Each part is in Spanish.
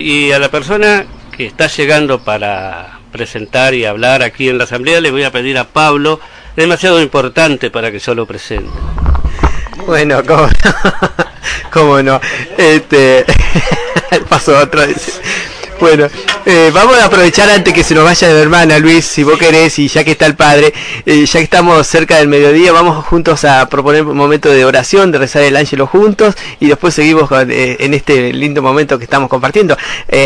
Y a la persona que está llegando para presentar y hablar aquí en la asamblea le voy a pedir a Pablo, demasiado importante para que yo lo presente. Bueno, cómo no, cómo no. Este, paso vez. Bueno, eh, vamos a aprovechar antes que se nos vaya de hermana, Luis, si vos querés, y ya que está el padre, eh, ya que estamos cerca del mediodía, vamos juntos a proponer un momento de oración, de rezar el ángelo juntos, y después seguimos eh, en este lindo momento que estamos compartiendo.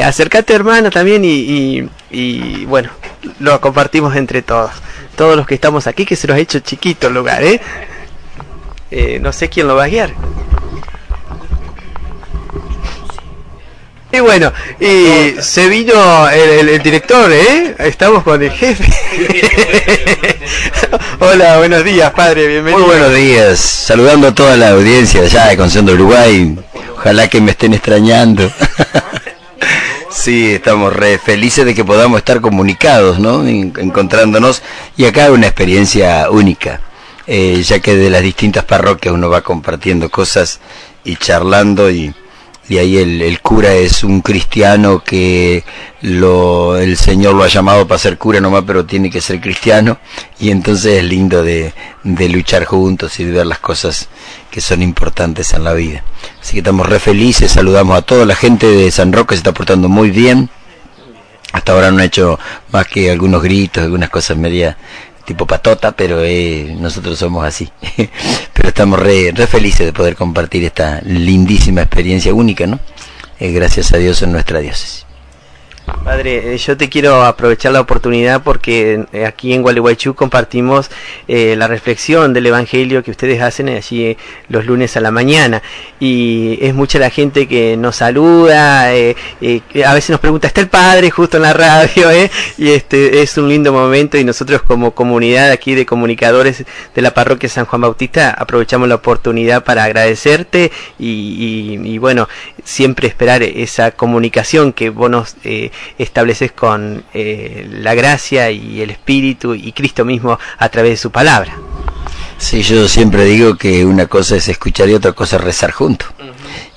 acercate, hermana, también, y, y, bueno, lo compartimos entre todos. Todos los que estamos aquí, que se nos ha hecho chiquito el lugar, ¿eh? no sé quién lo va a guiar. Y bueno, y se vino el, director, ¿eh? Estamos con el jefe. Hola, buenos días, padre, bienvenido. Muy buenos días, saludando a toda la audiencia allá de Concepción de Uruguay. Ojalá que me estén extrañando. Sí, estamos re felices de que podamos estar comunicados, ¿no? Encontrándonos. Y acá una experiencia única, eh, ya que de las distintas parroquias uno va compartiendo cosas y charlando y y ahí el, cura es un cristiano que lo, el Señor lo ha llamado para ser cura nomás, pero tiene que ser cristiano, y entonces es lindo de, de luchar juntos y de ver las cosas que son importantes en la vida. Así que estamos re felices, saludamos a toda la gente de San Roque, se está portando muy bien. Hasta ahora no ha hecho más que algunos gritos, algunas cosas media tipo patota, pero eh, nosotros somos así. pero estamos re, re, felices de poder compartir esta lindísima experiencia única, ¿no? Eh, gracias a Dios en nuestra diócesis. Padre, eh, yo te quiero aprovechar la oportunidad porque eh, aquí en Gualeguaychú compartimos eh, la reflexión del Evangelio que ustedes hacen allí los lunes a la mañana y es mucha la gente que nos saluda, a veces nos pregunta, ¿está el Padre justo en la radio? Y este es un lindo momento y nosotros como comunidad aquí de comunicadores de la parroquia San Juan Bautista aprovechamos la oportunidad para agradecerte y, bueno, siempre esperar esa comunicación que vos nos estableces con eh, la gracia y el Espíritu y Cristo mismo a través de su palabra. Sí, yo siempre digo que una cosa es escuchar y otra cosa es rezar juntos.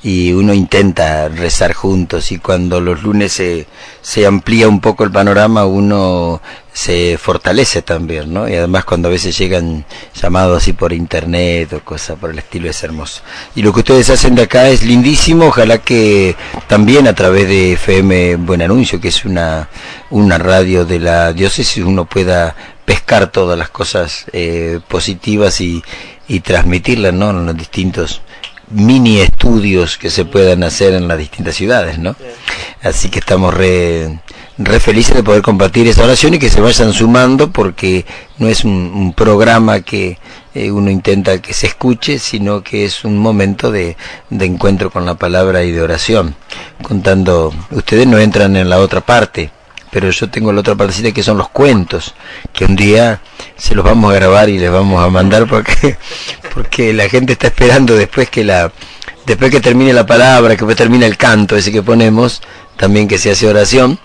Y uno intenta rezar juntos y cuando los lunes se, se amplía un poco el panorama, uno se fortalece también, ¿no? Y además cuando a veces llegan llamados así por internet o cosas por el estilo es hermoso. Y lo que ustedes hacen de acá es lindísimo, ojalá que también a través de FM Buen Anuncio, que es una, una radio de la diócesis, uno pueda pescar todas las cosas eh, positivas y, y transmitirlas, ¿no? En los distintos mini estudios que se puedan hacer en las distintas ciudades, ¿no? Así que estamos re re felices de poder compartir esta oración y que se vayan sumando porque no es un, programa que eh, uno intenta que se escuche, sino que es un momento de, de, encuentro con la palabra y de oración. Contando, ustedes no entran en la otra parte, pero yo tengo la otra partecita que son los cuentos, que un día se los vamos a grabar y les vamos a mandar porque, porque la gente está esperando después que la después que termine la palabra, que termine el canto ese que ponemos, también que se hace oración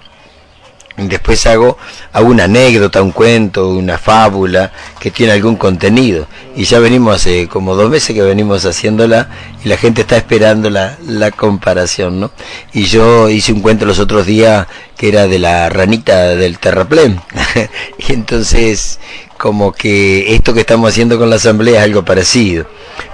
Después hago, hago una anécdota, un cuento, una fábula que tiene algún contenido. Y ya venimos hace como dos meses que venimos haciéndola y la gente está esperando la, la comparación, ¿no? Y yo hice un cuento los otros días que era de la ranita del terraplén. y entonces como que esto que estamos haciendo con la asamblea es algo parecido.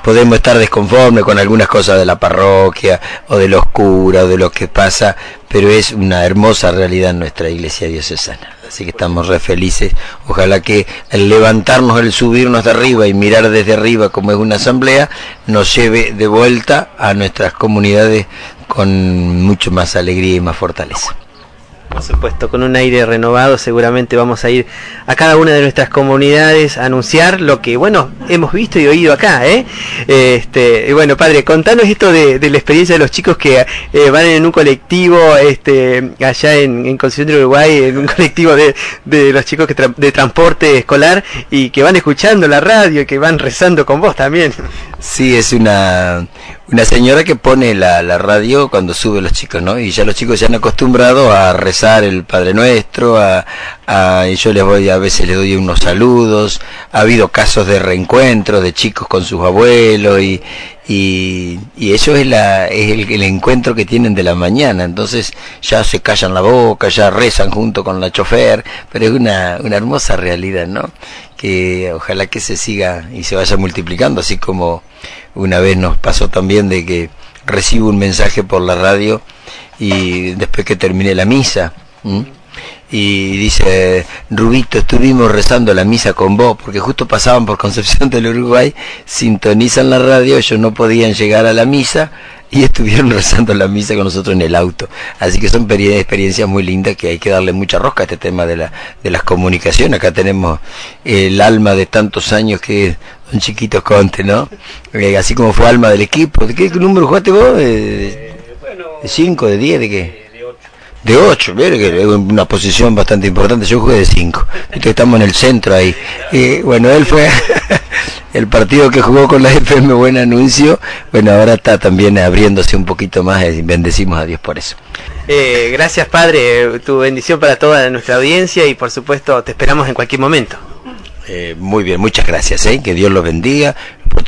Podemos estar desconformes con algunas cosas de la parroquia o de los curas o de lo que pasa, pero es una hermosa realidad nuestra iglesia diocesana. Así que estamos re felices. Ojalá que el levantarnos, el subirnos de arriba y mirar desde arriba como es una asamblea, nos lleve de vuelta a nuestras comunidades con mucho más alegría y más fortaleza. Por supuesto, con un aire renovado seguramente vamos a ir a cada una de nuestras comunidades a anunciar lo que, bueno, hemos visto y oído acá, ¿eh? Este, bueno, padre, contanos esto de, la experiencia de los chicos que eh, van en un colectivo, este, allá en, en Concepción de Uruguay, en un colectivo de, de los chicos que de transporte escolar y que van escuchando la radio y que van rezando con vos también. Sí, es una, una señora que pone la, la radio cuando sube los chicos, ¿no? Y ya los chicos se han acostumbrado a rezar el Padre Nuestro, a, a, y yo les voy, a veces les doy unos saludos, ha habido casos de reencuentro de chicos con sus abuelos y, y, y eso es, la, es el, encuentro que tienen de la mañana, entonces ya se callan la boca, ya rezan junto con la chofer, pero es una, una hermosa realidad, ¿no? Que ojalá que se siga y se vaya multiplicando, así como una vez nos pasó también de que recibo un mensaje por la radio y después que terminé la misa, y dice, Rubito, estuvimos rezando la misa con vos, porque justo pasaban por Concepción del Uruguay, sintonizan la radio, ellos no podían llegar a la misa y estuvieron rezando la misa con nosotros en el auto. Así que son experiencias muy lindas que hay que darle mucha rosca a este tema de, la, de las comunicaciones. Acá tenemos el alma de tantos años que es Don Chiquito Conte, ¿no? Eh, así como fue alma del equipo. ¿De qué número jugaste vos? ¿De 5, de 10, de qué? De 8, que es una posición bastante importante, yo jugué de 5, estamos en el centro ahí. Y bueno, él fue el partido que jugó con la FM Buen Anuncio, bueno, ahora está también abriéndose un poquito más y bendecimos a Dios por eso. Eh, gracias Padre, tu bendición para toda nuestra audiencia y por supuesto te esperamos en cualquier momento. Eh, muy bien, muchas gracias, ¿eh? que Dios los bendiga,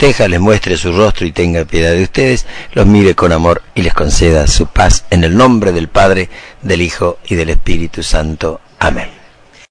les muestre su rostro y tenga piedad de ustedes, los mire con amor y les conceda su paz en el nombre del Padre, del Hijo y del Espíritu Santo. Amén.